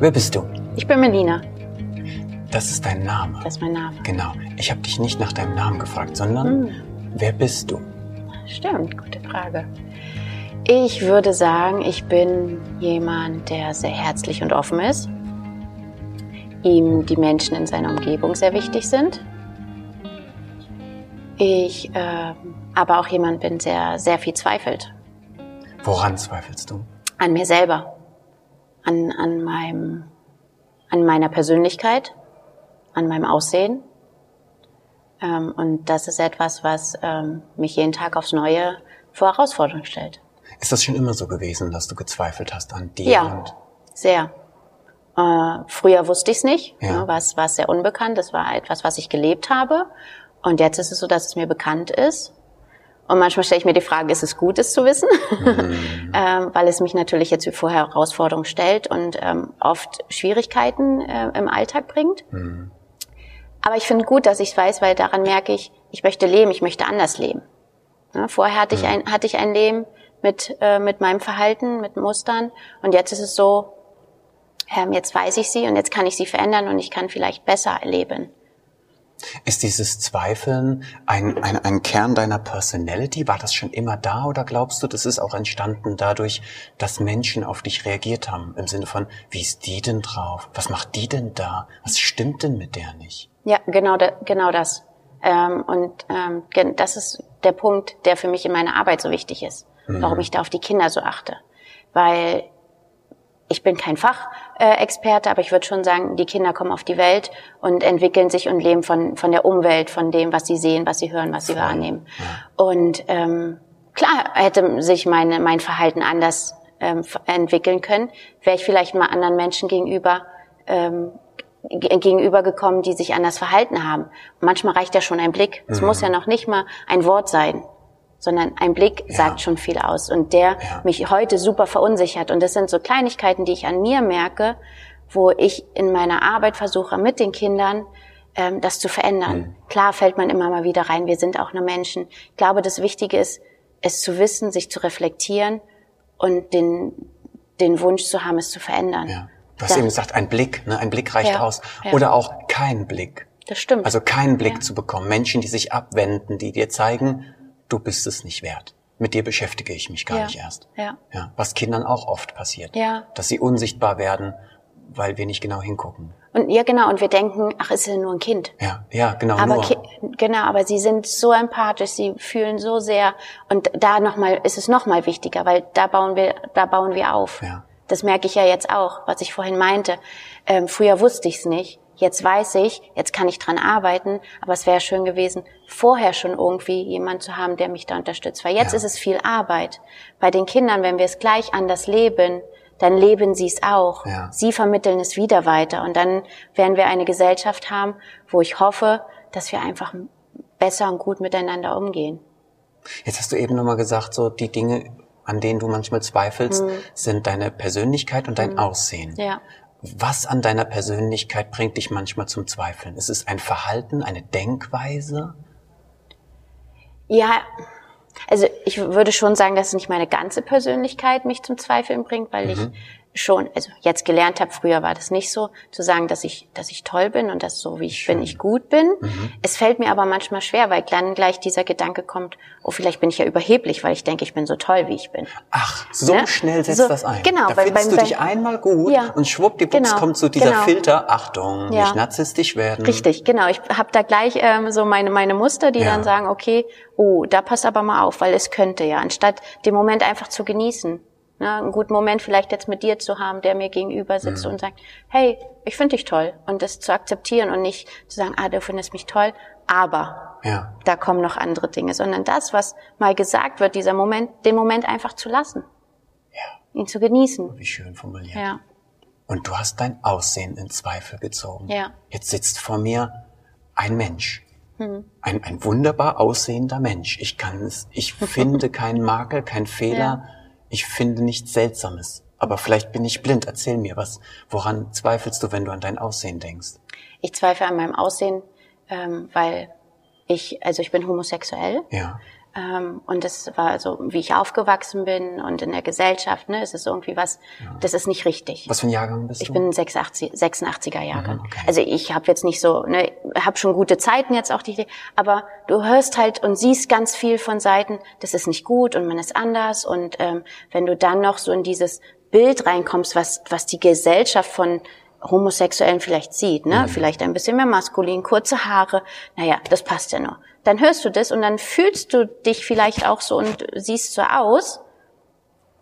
Wer bist du? Ich bin Melina. Das ist dein Name. Das ist mein Name. Genau. Ich habe dich nicht nach deinem Namen gefragt, sondern Hm. wer bist du? Stimmt, gute Frage. Ich würde sagen, ich bin jemand, der sehr herzlich und offen ist. Ihm die Menschen in seiner Umgebung sehr wichtig sind. Ich ähm, aber auch jemand bin, der sehr viel zweifelt. Woran zweifelst du? An mir selber. An, an, meinem, an meiner Persönlichkeit. An meinem Aussehen. Ähm, und das ist etwas, was ähm, mich jeden Tag aufs Neue vor Herausforderungen stellt. Ist das schon immer so gewesen, dass du gezweifelt hast an dir? Ja, sehr. Äh, früher wusste ich es nicht, Ja. ne, war es war es sehr unbekannt. Das war etwas, was ich gelebt habe. Und jetzt ist es so, dass es mir bekannt ist. Und manchmal stelle ich mir die Frage, ist es gut, es zu wissen? ähm, weil es mich natürlich jetzt wie vorher Herausforderungen stellt und ähm, oft Schwierigkeiten äh, im Alltag bringt. Aber ich finde gut, dass ich es weiß, weil daran merke ich, ich möchte leben, ich möchte anders leben. Ne, vorher hatte ich ein, hatte ich ein Leben mit, äh, mit meinem Verhalten, mit Mustern. Und jetzt ist es so, ähm, jetzt weiß ich sie und jetzt kann ich sie verändern und ich kann vielleicht besser leben. Ist dieses Zweifeln ein, ein, ein Kern deiner Personality? War das schon immer da oder glaubst du, das ist auch entstanden dadurch, dass Menschen auf dich reagiert haben? Im Sinne von, wie ist die denn drauf? Was macht die denn da? Was stimmt denn mit der nicht? Ja, genau, da, genau das. Ähm, und ähm, das ist der Punkt, der für mich in meiner Arbeit so wichtig ist, warum ich da auf die Kinder so achte. Weil ich bin kein Fachexperte, aber ich würde schon sagen, die Kinder kommen auf die Welt und entwickeln sich und leben von, von der Umwelt, von dem, was sie sehen, was sie hören, was sie wahrnehmen. Und ähm, klar hätte sich meine, mein Verhalten anders ähm, entwickeln können, wäre ich vielleicht mal anderen Menschen gegenüber ähm, ge- gegenübergekommen, die sich anders verhalten haben. Und manchmal reicht ja schon ein Blick. Es muss ja noch nicht mal ein Wort sein, sondern ein Blick sagt schon viel aus. Und der Ja. mich heute super verunsichert. Und das sind so Kleinigkeiten, die ich an mir merke, wo ich in meiner Arbeit versuche, mit den Kindern ähm, das zu verändern. Klar fällt man immer mal wieder rein, wir sind auch nur Menschen. Ich glaube, das Wichtige ist, es zu wissen, sich zu reflektieren und den, den Wunsch zu haben, es zu verändern. Ja. Du hast Ja. eben gesagt, ein Blick, ne? ein Blick reicht Ja, aus. ja. Oder auch kein Blick. Das stimmt. Also keinen Blick Ja. zu bekommen. Menschen, die sich abwenden, die dir zeigen, du bist es nicht wert. Mit dir beschäftige ich mich gar Ja. nicht erst. Ja. Ja. Was Kindern auch oft passiert. Ja. Dass sie unsichtbar werden, weil wir nicht genau hingucken. Und ja, genau. Und wir denken, ach, ist ja nur ein Kind. Ja, ja, genau. Aber nur. Ki genau, aber sie sind so empathisch, sie fühlen so sehr und da noch mal ist es noch mal wichtiger, weil da bauen wir, da bauen wir auf. Ja. Das merke ich ja jetzt auch, was ich vorhin meinte. Ähm, früher wusste ich es nicht, jetzt weiß ich, jetzt kann ich dran arbeiten, aber es wäre schön gewesen, vorher schon irgendwie jemand zu haben, der mich da unterstützt. Weil jetzt Ja. ist es viel Arbeit. Bei den Kindern, wenn wir es gleich anders leben, dann leben sie es auch. Ja. Sie vermitteln es wieder weiter. Und dann werden wir eine Gesellschaft haben, wo ich hoffe, dass wir einfach besser und gut miteinander umgehen. Jetzt hast du eben nochmal gesagt, so die Dinge, an denen du manchmal zweifelst, sind deine Persönlichkeit und dein Aussehen. Mhm. Ja. Was an deiner Persönlichkeit bringt dich manchmal zum Zweifeln? Ist es ein Verhalten, eine Denkweise? Ja, also ich würde schon sagen, dass nicht meine ganze Persönlichkeit mich zum Zweifeln bringt, weil ich schon, also jetzt gelernt habe, früher war das nicht so, zu sagen, dass ich, dass ich toll bin und dass so wie ich bin, ich gut bin. Es fällt mir aber manchmal schwer, weil dann gleich dieser Gedanke kommt, oh, vielleicht bin ich ja überheblich, weil ich denke, ich bin so toll, wie ich bin. Ach, so Ne? schnell setzt So, das ein. genau, da weil findest beim- du dich einmal gut Ja, und schwuppdiwupps genau, kommt so dieser genau. Filter, Achtung, Ja. nicht narzisstisch werden. Richtig, genau. Ich habe da gleich ähm, so meine, meine Muster, die Ja. dann sagen, okay, oh, da passt aber mal auf, weil es könnte ja, anstatt den Moment einfach zu genießen. Ne, einen guten Moment vielleicht jetzt mit dir zu haben, der mir gegenüber sitzt und sagt, hey, ich finde dich toll. Und das zu akzeptieren und nicht zu sagen, ah, du findest mich toll, aber Ja. da kommen noch andere Dinge, sondern das, was mal gesagt wird, dieser Moment, den Moment einfach zu lassen, Ja, ihn zu genießen. wie schön formuliert. Ja, Und du hast dein Aussehen in Zweifel gezogen. Ja. Jetzt sitzt vor mir ein Mensch. Hm. Ein, ein wunderbar aussehender Mensch. Ich kann es, ich finde keinen Makel, keinen Fehler. Ich finde nichts Seltsames. Aber vielleicht bin ich blind. Erzähl mir was. Woran zweifelst du, wenn du an dein Aussehen denkst? ich zweifle an meinem Aussehen, ähm, weil ich, also ich bin homosexuell. Ja. Ähm, und das war so, wie ich aufgewachsen bin und in der Gesellschaft, ne, ist es irgendwie was, ja. das ist nicht richtig. Was für ein Jahrgang bist du? Ich bin 86, 86er Jahrgang. Mhm, okay. Also ich habe jetzt nicht so, ne, habe schon gute Zeiten jetzt auch die, aber du hörst halt und siehst ganz viel von Seiten, das ist nicht gut und man ist anders und ähm, wenn du dann noch so in dieses Bild reinkommst, was was die Gesellschaft von Homosexuellen vielleicht sieht, ne? Mhm. Vielleicht ein bisschen mehr maskulin, kurze Haare. Naja, das passt ja nur. Dann hörst du das und dann fühlst du dich vielleicht auch so und siehst so aus.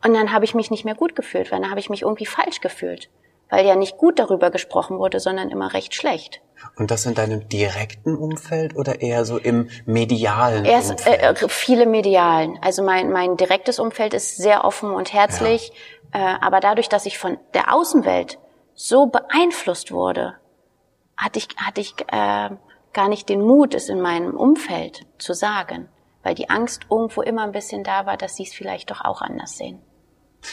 Und dann habe ich mich nicht mehr gut gefühlt, weil dann habe ich mich irgendwie falsch gefühlt. Weil ja nicht gut darüber gesprochen wurde, sondern immer recht schlecht. Und das in deinem direkten Umfeld oder eher so im medialen Erst, Umfeld? Äh, viele medialen. Also mein, mein direktes Umfeld ist sehr offen und herzlich. Ja. Äh, aber dadurch, dass ich von der Außenwelt so beeinflusst wurde, hatte ich, hatte ich äh, gar nicht den Mut, es in meinem Umfeld zu sagen, weil die Angst irgendwo immer ein bisschen da war, dass sie es vielleicht doch auch anders sehen.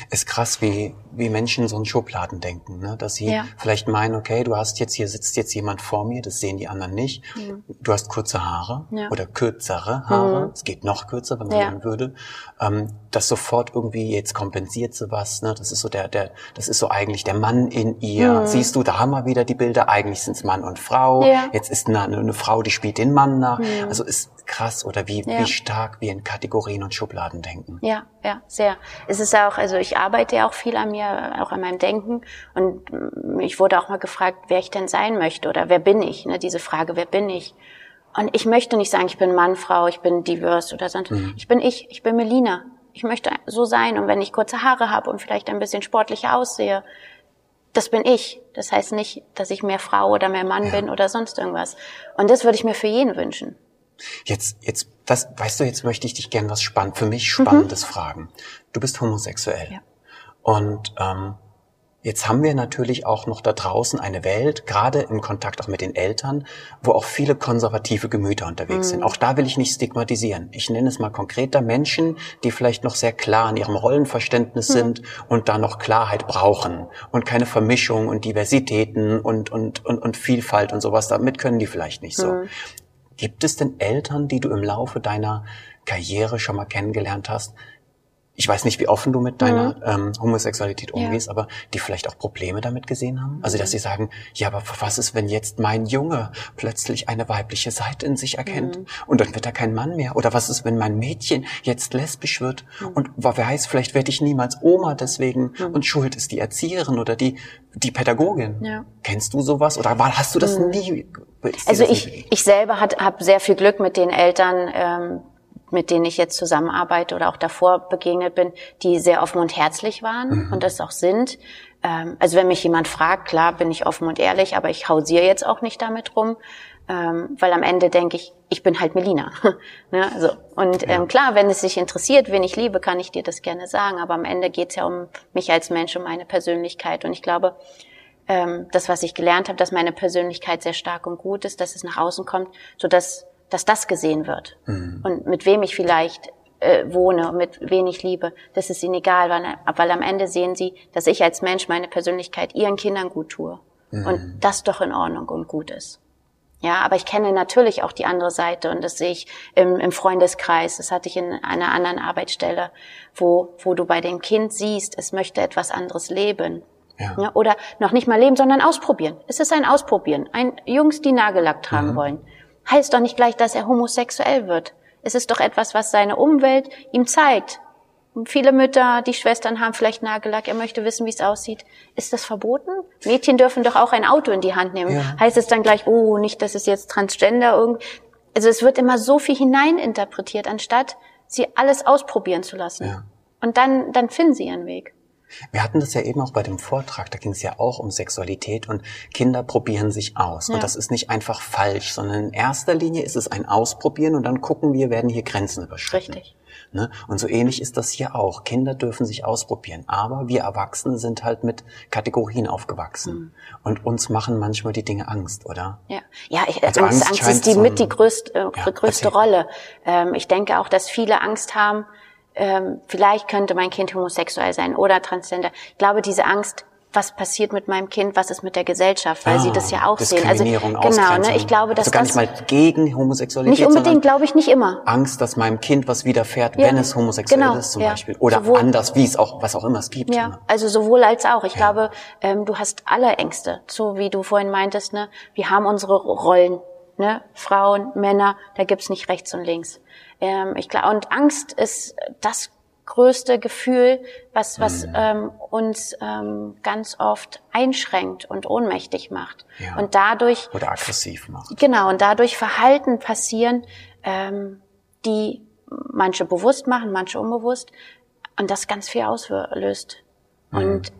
Ist krass, wie, wie Menschen so in Schubladen denken, ne? dass sie ja. vielleicht meinen, okay, du hast jetzt hier sitzt jetzt jemand vor mir, das sehen die anderen nicht. Mhm. Du hast kurze Haare ja. oder kürzere Haare. Mhm. Es geht noch kürzer, wenn man ja. würde. Ähm, das sofort irgendwie jetzt kompensiert sowas. Ne? Das ist so der, der, das ist so eigentlich der Mann in ihr. Mhm. Siehst du, da haben wir wieder die Bilder. Eigentlich sind es Mann und Frau. Ja. Jetzt ist eine, eine Frau, die spielt den Mann nach. Mhm. Also ist krass oder wie, ja. wie stark wir in Kategorien und Schubladen denken. Ja, ja, sehr. Es ist auch, also ich arbeite ja auch viel an mir, auch an meinem Denken und ich wurde auch mal gefragt, wer ich denn sein möchte oder wer bin ich, ne, diese Frage, wer bin ich? Und ich möchte nicht sagen, ich bin Mann, Frau, ich bin divers oder sonst. Mhm. Ich bin ich, ich bin Melina. Ich möchte so sein und wenn ich kurze Haare habe und vielleicht ein bisschen sportlicher aussehe, das bin ich. Das heißt nicht, dass ich mehr Frau oder mehr Mann ja. bin oder sonst irgendwas. Und das würde ich mir für jeden wünschen. Jetzt, jetzt, das, weißt du, jetzt möchte ich dich gern was spannend, für mich Spannendes mhm. fragen. Du bist homosexuell. Ja. Und ähm, jetzt haben wir natürlich auch noch da draußen eine Welt, gerade im Kontakt auch mit den Eltern, wo auch viele konservative Gemüter unterwegs mhm. sind. Auch da will ich nicht stigmatisieren. Ich nenne es mal konkreter Menschen, die vielleicht noch sehr klar in ihrem Rollenverständnis mhm. sind und da noch Klarheit brauchen und keine Vermischung und Diversitäten und, und, und, und Vielfalt und sowas. Damit können die vielleicht nicht so. Mhm. Gibt es denn Eltern, die du im Laufe deiner Karriere schon mal kennengelernt hast, ich weiß nicht, wie offen du mit deiner mhm. ähm, Homosexualität umgehst, ja. aber die vielleicht auch Probleme damit gesehen haben. Also, dass sie sagen, ja, aber was ist, wenn jetzt mein Junge plötzlich eine weibliche Seite in sich erkennt mhm. und dann wird er kein Mann mehr? Oder was ist, wenn mein Mädchen jetzt lesbisch wird mhm. und wer weiß, vielleicht werde ich niemals Oma deswegen mhm. und schuld ist die Erzieherin oder die, die Pädagogin. Ja. Kennst du sowas oder hast du das mhm. nie? Also ich, ich selber habe sehr viel Glück mit den Eltern, ähm, mit denen ich jetzt zusammenarbeite oder auch davor begegnet bin, die sehr offen und herzlich waren mhm. und das auch sind. Ähm, also wenn mich jemand fragt, klar bin ich offen und ehrlich, aber ich hausiere jetzt auch nicht damit rum, ähm, weil am Ende denke ich, ich bin halt Melina. ne? also, und ähm, klar, wenn es sich interessiert, wen ich liebe, kann ich dir das gerne sagen, aber am Ende geht es ja um mich als Mensch, um meine Persönlichkeit und ich glaube, ähm, das, was ich gelernt habe, dass meine Persönlichkeit sehr stark und gut ist, dass es nach außen kommt, so dass dass das gesehen wird. Mhm. Und mit wem ich vielleicht äh, wohne, mit wen ich liebe, das ist ihnen egal, weil, weil am Ende sehen sie, dass ich als Mensch meine Persönlichkeit ihren Kindern gut tue. Mhm. Und das doch in Ordnung und gut ist. Ja, aber ich kenne natürlich auch die andere Seite und das sehe ich im, im Freundeskreis. Das hatte ich in einer anderen Arbeitsstelle, wo, wo du bei dem Kind siehst, es möchte etwas anderes leben. Ja. ja oder noch nicht mal leben, sondern ausprobieren. Es ist ein Ausprobieren. Ein Jungs, die Nagellack tragen mhm. wollen heißt doch nicht gleich, dass er homosexuell wird. Es ist doch etwas, was seine Umwelt ihm zeigt. Und viele Mütter, die Schwestern haben vielleicht Nagellack, er möchte wissen, wie es aussieht. Ist das verboten? Mädchen dürfen doch auch ein Auto in die Hand nehmen. Ja. Heißt es dann gleich, oh, nicht, dass es jetzt Transgender irgendwie. Also es wird immer so viel hineininterpretiert, anstatt sie alles ausprobieren zu lassen. Ja. Und dann, dann finden sie ihren Weg. Wir hatten das ja eben auch bei dem Vortrag, da ging es ja auch um Sexualität und Kinder probieren sich aus. Ja. Und das ist nicht einfach falsch, sondern in erster Linie ist es ein Ausprobieren und dann gucken wir, werden hier Grenzen überschritten. Richtig. Ne? Und so ähnlich ist das hier auch. Kinder dürfen sich ausprobieren, aber wir Erwachsene sind halt mit Kategorien aufgewachsen. Mhm. Und uns machen manchmal die Dinge Angst, oder? Ja, ja ich, also Angst, Angst, Angst ist die so mit die größte, äh, ja, größte Rolle. Ähm, ich denke auch, dass viele Angst haben, ähm, vielleicht könnte mein Kind homosexuell sein oder transgender. Ich glaube, diese Angst was passiert mit meinem Kind, was ist mit der Gesellschaft, weil Ah, sie das ja auch sehen. Also genau, ne, ich glaube, dass also gar nicht mal gegen Homosexualität, nicht unbedingt, glaube ich, nicht immer. Angst, dass meinem Kind was widerfährt, Ja, wenn es homosexuell genau, ist zum ja. Beispiel. Oder Sowohl- anders, wie es auch, was auch immer es gibt. Ja, ne? also sowohl als auch. Ich glaube, ähm, du hast alle Ängste. So wie du vorhin meintest, ne, wir haben unsere Rollen, ne, Frauen, Männer, da gibt's nicht rechts und links. Ähm, ich glaube, und Angst ist das größte Gefühl, was was Mhm. ähm, uns ähm, ganz oft einschränkt und ohnmächtig macht. Ja. Und dadurch Oder aggressiv macht. Genau, und dadurch Verhalten passieren, ähm, die manche bewusst machen, manche unbewusst, und das ganz viel auslöst. Und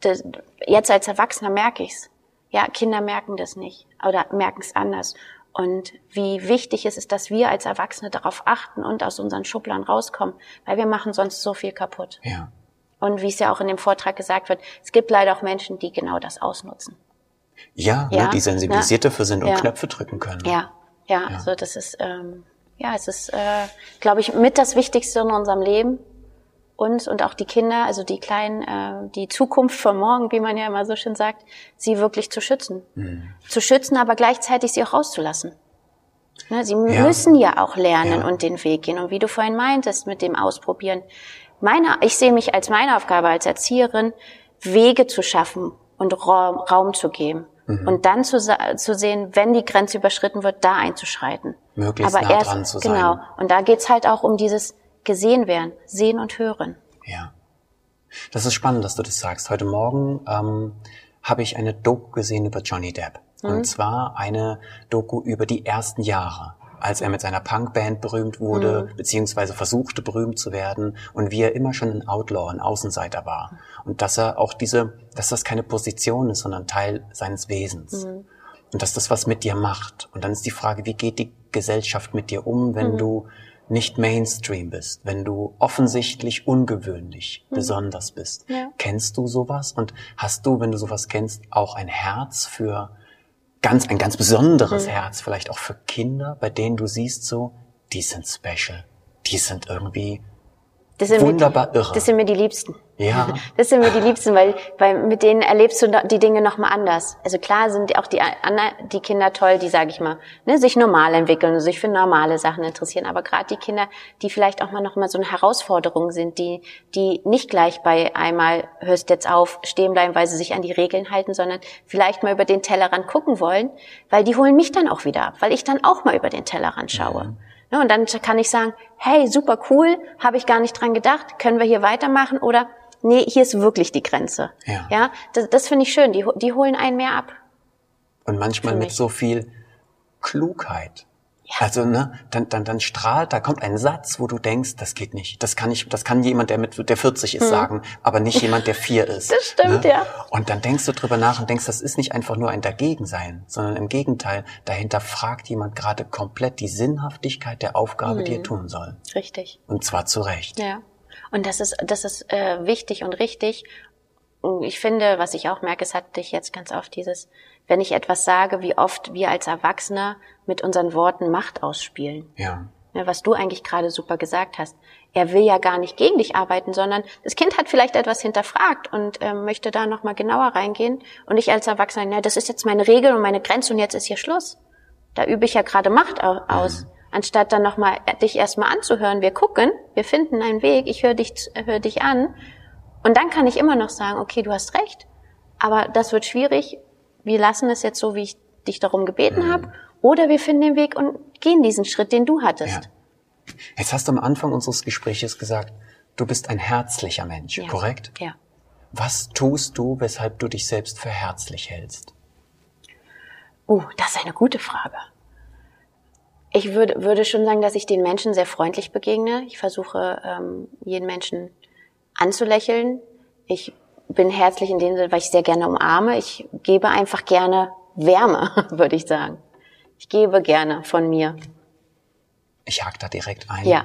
das, jetzt als Erwachsener merke ich's. Ja, Kinder merken das nicht oder merken es anders. Und wie wichtig es ist, dass wir als Erwachsene darauf achten und aus unseren Schubladen rauskommen, weil wir machen sonst so viel kaputt. Ja. Und wie es ja auch in dem Vortrag gesagt wird, es gibt leider auch Menschen, die genau das ausnutzen. Ja, Ja, ne, die sensibilisiert ja. dafür sind und Ja. Knöpfe drücken können. Ja, ja, also das ist, ähm, ja, es ist, äh, glaube ich, mit das Wichtigste in unserem Leben. Uns und auch die Kinder, also die Kleinen, äh, die Zukunft von morgen, wie man ja immer so schön sagt, sie wirklich zu schützen. Zu schützen, aber gleichzeitig sie auch rauszulassen. Ne, sie Ja. müssen ja auch lernen Ja. und den Weg gehen. Und wie du vorhin meintest, mit dem Ausprobieren. Meine, ich sehe mich als meine Aufgabe als Erzieherin, Wege zu schaffen und Raum, Raum zu geben. Mhm. Und dann zu, zu sehen, wenn die Grenze überschritten wird, da einzuschreiten. Möglichst nah dran zu sein. Genau. Und da geht's halt auch um dieses gesehen werden, sehen und hören. Ja. Das ist spannend, dass du das sagst. Heute Morgen ähm, habe ich eine Doku gesehen über Johnny Depp. Mhm. Und zwar eine Doku über die ersten Jahre, als er mit seiner Punkband berühmt wurde, Mhm. beziehungsweise versuchte berühmt zu werden und wie er immer schon ein Outlaw, ein Außenseiter war. Und dass er auch diese, dass das keine Position ist, sondern Teil seines Wesens. Mhm. Und dass das was mit dir macht. Und dann ist die Frage, wie geht die Gesellschaft mit dir um, Mhm. wenn du nicht Mainstream bist, wenn du offensichtlich ungewöhnlich, besonders bist. Mhm. Ja. Kennst du sowas? Und hast du, wenn du sowas kennst, auch ein Herz für ganz, ein ganz besonderes Mhm. Herz, vielleicht auch für Kinder, bei denen du siehst so, die sind special, die sind irgendwie Das sind Wunderbar mir, irre. Das sind mir die Liebsten. Ja. Das sind mir die Liebsten, weil, weil mit denen erlebst du die Dinge nochmal anders. Also klar sind auch die, die Kinder toll, die, sage ich mal, ne, sich normal entwickeln und sich für normale Sachen interessieren. Aber gerade die Kinder, die vielleicht auch mal noch mal so eine Herausforderung sind, die, die nicht gleich bei einmal hörst jetzt auf, stehen bleiben, weil sie sich an die Regeln halten, sondern vielleicht mal über den Tellerrand gucken wollen, weil die holen mich dann auch wieder ab, weil ich dann auch mal über den Tellerrand schaue. Ne, und dann kann ich sagen, hey, super cool, habe ich gar nicht dran gedacht, können wir hier weitermachen oder nee, hier ist wirklich die Grenze. Ja. ja das, das finde ich schön, die, die holen einen mehr ab. und manchmal mit so viel Klugheit. Also ne, dann, dann, dann strahlt, da kommt ein Satz, wo du denkst, das geht nicht. Das kann ich, das kann jemand, der mit der 40 ist, sagen, aber nicht jemand, der vier ist. Hm. Das stimmt, ja. Und dann denkst du drüber nach und denkst, das ist nicht einfach nur ein Dagegensein, sondern im Gegenteil, dahinter fragt jemand gerade komplett die Sinnhaftigkeit der Aufgabe, Hm. die er tun soll. Richtig. Und zwar zu Recht. Ja. Und das ist, das ist äh, wichtig und richtig. Ich finde, was ich auch merke, es hat dich jetzt ganz oft dieses, wenn ich etwas sage, wie oft wir als Erwachsener mit unseren Worten Macht ausspielen. Ja. Ja, was du eigentlich gerade super gesagt hast. Er will ja gar nicht gegen dich arbeiten, sondern das Kind hat vielleicht etwas hinterfragt und ähm, möchte da nochmal genauer reingehen. Und ich als Erwachsener, na, das ist jetzt meine Regel und meine Grenze und jetzt ist hier Schluss. Da übe ich ja gerade Macht au- aus. Anstatt dann nochmal dich erstmal anzuhören, wir gucken, wir finden einen Weg, ich höre dich, hör dich an. Und dann kann ich immer noch sagen, okay, du hast recht, aber das wird schwierig. Wir lassen es jetzt so, wie ich dich darum gebeten habe. Oder wir finden den Weg und gehen diesen Schritt, den du hattest. Ja. Jetzt hast du am Anfang unseres Gespräches gesagt, du bist ein herzlicher Mensch, Ja. korrekt? Ja. Was tust du, weshalb du dich selbst für herzlich hältst? Uh, das ist eine gute Frage. Ich würde, würde schon sagen, dass ich den Menschen sehr freundlich begegne. Ich versuche, ähm, jeden Menschen anzulächeln. Ich bin herzlich in dem Sinne, weil ich sehr gerne umarme. Ich gebe einfach gerne Wärme, würde ich sagen. Ich gebe gerne von mir. Ich hake da direkt ein. Ja.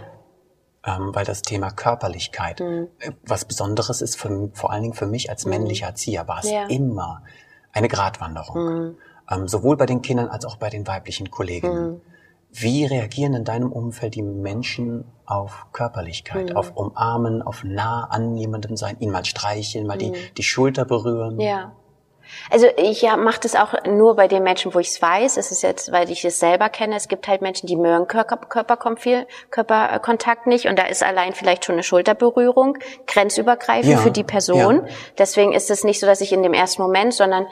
ähm, weil das Thema Körperlichkeit Mhm. äh, was Besonderes ist, für, vor allen Dingen für mich als männlicher Erzieher war es Ja. Mhm. immer eine Gratwanderung. Ähm, sowohl bei den Kindern als auch bei den weiblichen Kolleginnen. Wie reagieren in deinem Umfeld die Menschen auf Körperlichkeit, mhm. auf Umarmen, auf nah an jemandem sein, ihn mal streicheln, mal mhm. die, die Schulter berühren? Ja. Also ich ja, mache das auch nur bei den Menschen, wo ich es weiß. Es ist jetzt, weil ich es selber kenne. Es gibt halt Menschen, die mögen Körper, Körperkontakt Körperkontakt nicht und da ist allein vielleicht schon eine Schulterberührung grenzübergreifend ja, für die Person. Ja. Deswegen ist es nicht so, dass ich in dem ersten Moment, sondern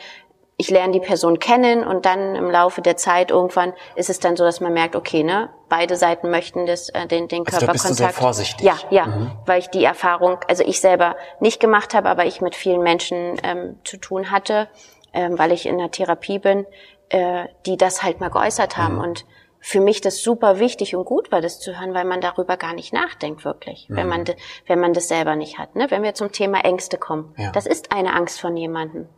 ich lerne die Person kennen und dann im Laufe der Zeit irgendwann ist es dann so, dass man merkt, okay, ne, beide Seiten möchten das, äh, den, den also Körperkontakt. Da bist du sehr vorsichtig. Ja, ja, mhm. weil ich die Erfahrung, also ich selber nicht gemacht habe, aber ich mit vielen Menschen ähm, zu tun hatte, ähm, weil ich in der Therapie bin, äh, die das halt mal geäußert haben mhm. und für mich das super wichtig und gut war, das zu hören, weil man darüber gar nicht nachdenkt wirklich, mhm. wenn man wenn man das selber nicht hat. Ne? Wenn wir zum Thema Ängste kommen, ja. das ist eine Angst von jemandem,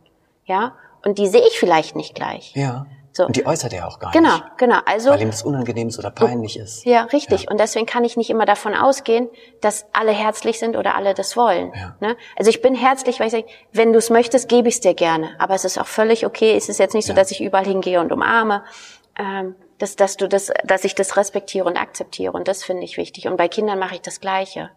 ja, und die sehe ich vielleicht nicht gleich. Ja. So. Und die äußert er auch gar genau, nicht. Genau, genau. Also, Weil ihm das unangenehm ist oder peinlich ist. Ja, richtig. Ja. Und deswegen kann ich nicht immer davon ausgehen, dass alle herzlich sind oder alle das wollen. Ja. Ne? Also ich bin herzlich, weil ich sage, wenn du es möchtest, gebe ich es dir gerne. Aber es ist auch völlig okay. Es ist jetzt nicht so, ja. dass ich überall hingehe und umarme. Ähm, dass, dass du das, dass ich das respektiere und akzeptiere. Und das finde ich wichtig. Und bei Kindern mache ich das Gleiche.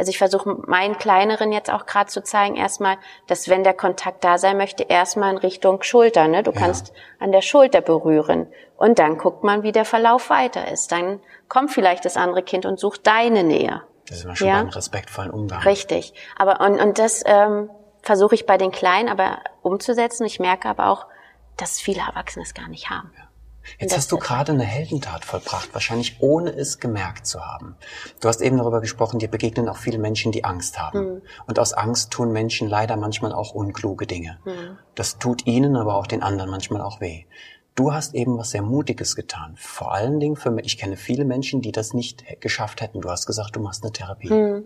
Also ich versuche meinen Kleineren jetzt auch gerade zu zeigen, erstmal, dass wenn der Kontakt da sein möchte, erstmal in Richtung Schulter. Ne? Du ja. kannst an der Schulter berühren. Und dann guckt man, wie der Verlauf weiter ist. Dann kommt vielleicht das andere Kind und sucht deine Nähe. Das ist immer schon ja? beim respektvollen Umgang. Richtig. Aber und, und das ähm, versuche ich bei den Kleinen aber umzusetzen. Ich merke aber auch, dass viele Erwachsene es gar nicht haben. Ja. Jetzt hast du gerade eine Heldentat vollbracht, wahrscheinlich ohne es gemerkt zu haben. Du hast eben darüber gesprochen, dir begegnen auch viele Menschen, die Angst haben. Mhm. Und aus Angst tun Menschen leider manchmal auch unkluge Dinge. Mhm. Das tut ihnen, aber auch den anderen manchmal auch weh. Du hast eben was sehr Mutiges getan. Vor allen Dingen für mich, ich kenne viele Menschen, die das nicht geschafft hätten. Du hast gesagt, du machst eine Therapie. Mhm.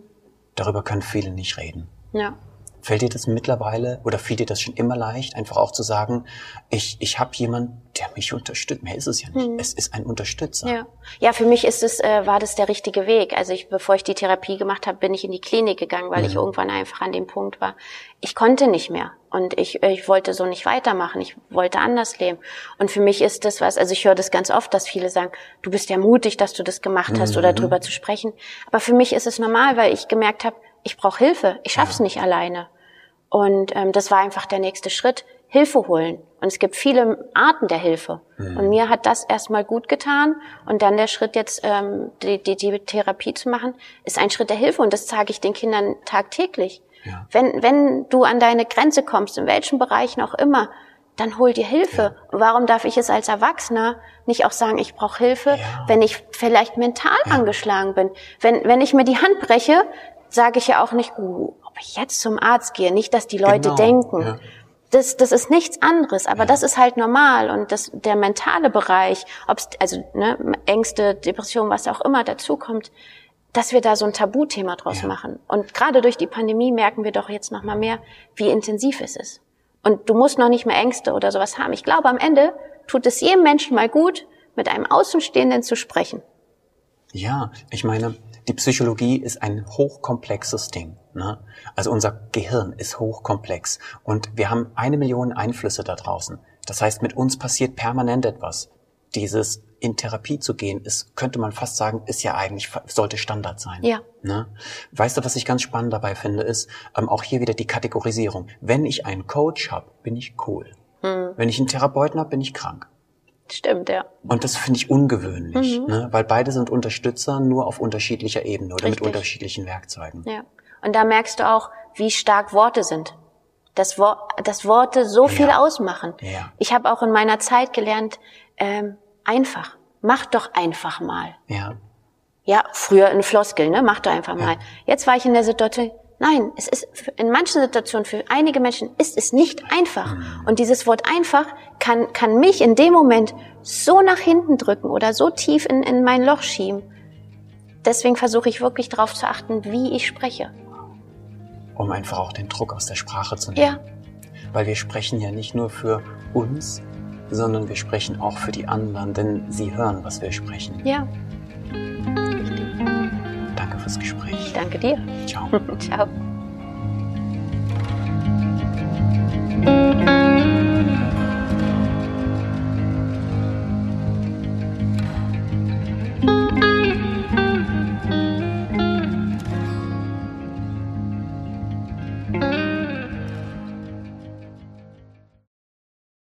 Darüber können viele nicht reden. Ja. Fällt dir das mittlerweile oder fiel dir das schon immer leicht, einfach auch zu sagen, ich, ich habe jemanden, der mich unterstützt. Mehr ist es ja nicht. Mhm. Es ist ein Unterstützer. Ja, ja für mich ist es, äh, war das der richtige Weg. Also ich, bevor ich die Therapie gemacht habe, bin ich in die Klinik gegangen, weil mhm. ich irgendwann einfach an dem Punkt war. Ich konnte nicht mehr. Und ich, ich wollte so nicht weitermachen. Ich wollte anders leben. Und für mich ist das was, also ich höre das ganz oft, dass viele sagen, du bist ja mutig, dass du das gemacht hast mhm. oder drüber zu sprechen. Aber für mich ist es normal, weil ich gemerkt habe, ich brauche Hilfe. Ich schaff's ja. nicht alleine. Und ähm, das war einfach der nächste Schritt, Hilfe holen. Und es gibt viele Arten der Hilfe. Mhm. Und mir hat das erstmal gut getan. Und dann der Schritt jetzt, ähm, die, die, die Therapie zu machen, ist ein Schritt der Hilfe. Und das zeige ich den Kindern tagtäglich. Ja. Wenn, wenn du an deine Grenze kommst, in welchem Bereich noch immer, dann hol dir Hilfe. Ja. Warum darf ich es als Erwachsener nicht auch sagen, ich brauche Hilfe, ja. wenn ich vielleicht mental angeschlagen bin? Wenn, wenn ich mir die Hand breche, sage ich ja auch nicht, uh, ob ich jetzt zum Arzt gehe, nicht, dass die Leute genau, denken. Ja. Das, das ist nichts anderes, aber ja. das ist halt normal und das, der mentale Bereich, ob's, also ne, Ängste, Depression, was auch immer dazukommt, dass wir da so ein Tabuthema draus ja. machen. Und gerade durch die Pandemie merken wir doch jetzt noch mal mehr, wie intensiv es ist. Und du musst noch nicht mehr Ängste oder sowas haben. Ich glaube, am Ende tut es jedem Menschen mal gut, mit einem Außenstehenden zu sprechen. Ja, ich meine, die Psychologie ist ein hochkomplexes Ding. Ne? Also unser Gehirn ist hochkomplex und wir haben eine Million Einflüsse da draußen. Das heißt, mit uns passiert permanent etwas. Dieses in Therapie zu gehen, ist, könnte man fast sagen, ist ja eigentlich, sollte Standard sein. Ja. Ne? Weißt du, was ich ganz spannend dabei finde, ist ähm, auch hier wieder die Kategorisierung. Wenn ich einen Coach habe, bin ich cool. Hm. Wenn ich einen Therapeuten habe, bin ich krank. Stimmt, ja. Und das finde ich ungewöhnlich, mhm. ne? weil beide sind Unterstützer, nur auf unterschiedlicher Ebene oder Richtig. mit unterschiedlichen Werkzeugen. Ja. Und da merkst du auch, wie stark Worte sind. Dass, Wo dass Worte so viel ja. ausmachen. Ja. Ich habe auch in meiner Zeit gelernt, ähm, einfach. Mach doch einfach mal. Ja. Ja, früher in Floskel, ne? Mach doch einfach ja. mal. Jetzt war ich in der Situation, Nein, es ist in manchen Situationen für einige Menschen ist es nicht einfach. Mhm. Und dieses Wort einfach kann, kann mich in dem Moment so nach hinten drücken oder so tief in, in mein Loch schieben. Deswegen versuche ich wirklich darauf zu achten, wie ich spreche. Um einfach auch den Druck aus der Sprache zu nehmen. Ja. Weil wir sprechen ja nicht nur für uns, sondern wir sprechen auch für die anderen, denn sie hören, was wir sprechen. Ja. Danke fürs Gespräch. Danke dir. Ciao. Ciao.